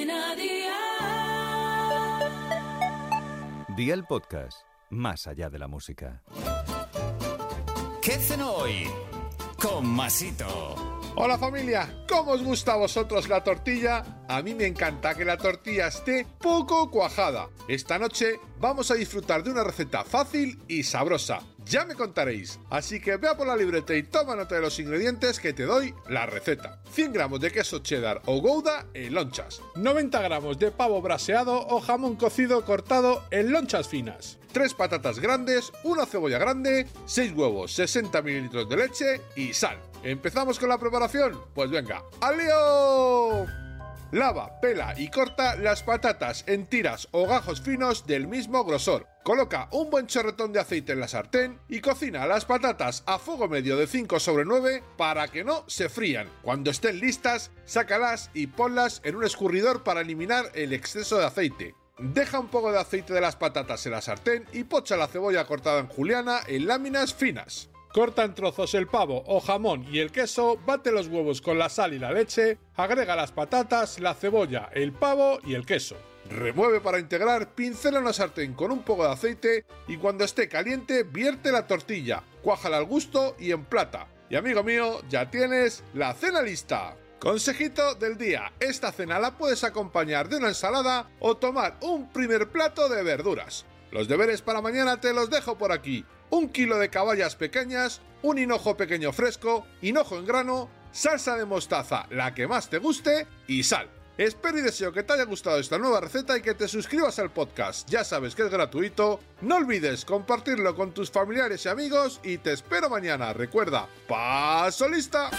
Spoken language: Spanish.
Cadena Dial. Día el podcast, más allá de la música. ¿Qué cenó hoy? Con Masito. Hola familia, ¿cómo os gusta a vosotros la tortilla? A mí me encanta que la tortilla esté poco cuajada. Esta noche vamos a disfrutar de una receta fácil y sabrosa. Ya me contaréis. Así que vea por la libreta y toma nota de los ingredientes que te doy la receta. 100 gramos de queso cheddar o gouda en lonchas. 90 gramos de pavo braseado o jamón cocido cortado en lonchas finas. 3 patatas grandes, una cebolla grande, 6 huevos, 60 mililitros de leche y sal. ¿Empezamos con la preparación? Pues venga, ¡al lío! Lava, pela y corta las patatas en tiras o gajos finos del mismo grosor. Coloca un buen chorretón de aceite en la sartén y cocina las patatas a fuego medio de 5 sobre 9 para que no se frían. Cuando estén listas, sácalas y ponlas en un escurridor para eliminar el exceso de aceite. Deja un poco de aceite de las patatas en la sartén y pocha la cebolla cortada en juliana en láminas finas. Corta en trozos el pavo o jamón y el queso, bate los huevos con la sal y la leche, agrega las patatas, la cebolla, el pavo y el queso. Remueve para integrar, pincela una sartén con un poco de aceite y cuando esté caliente vierte la tortilla, cuájala al gusto y emplata. Y amigo mío, ya tienes la cena lista. Consejito del día, esta cena la puedes acompañar de una ensalada o tomar un primer plato de verduras. Los deberes para mañana te los dejo por aquí. Un kilo de caballas pequeñas, un hinojo pequeño fresco, hinojo en grano, salsa de mostaza, la que más te guste, y sal. Espero y deseo que te haya gustado esta nueva receta y que te suscribas al podcast. Ya sabes que es gratuito. No olvides compartirlo con tus familiares y amigos y te espero mañana. Recuerda, paso lista.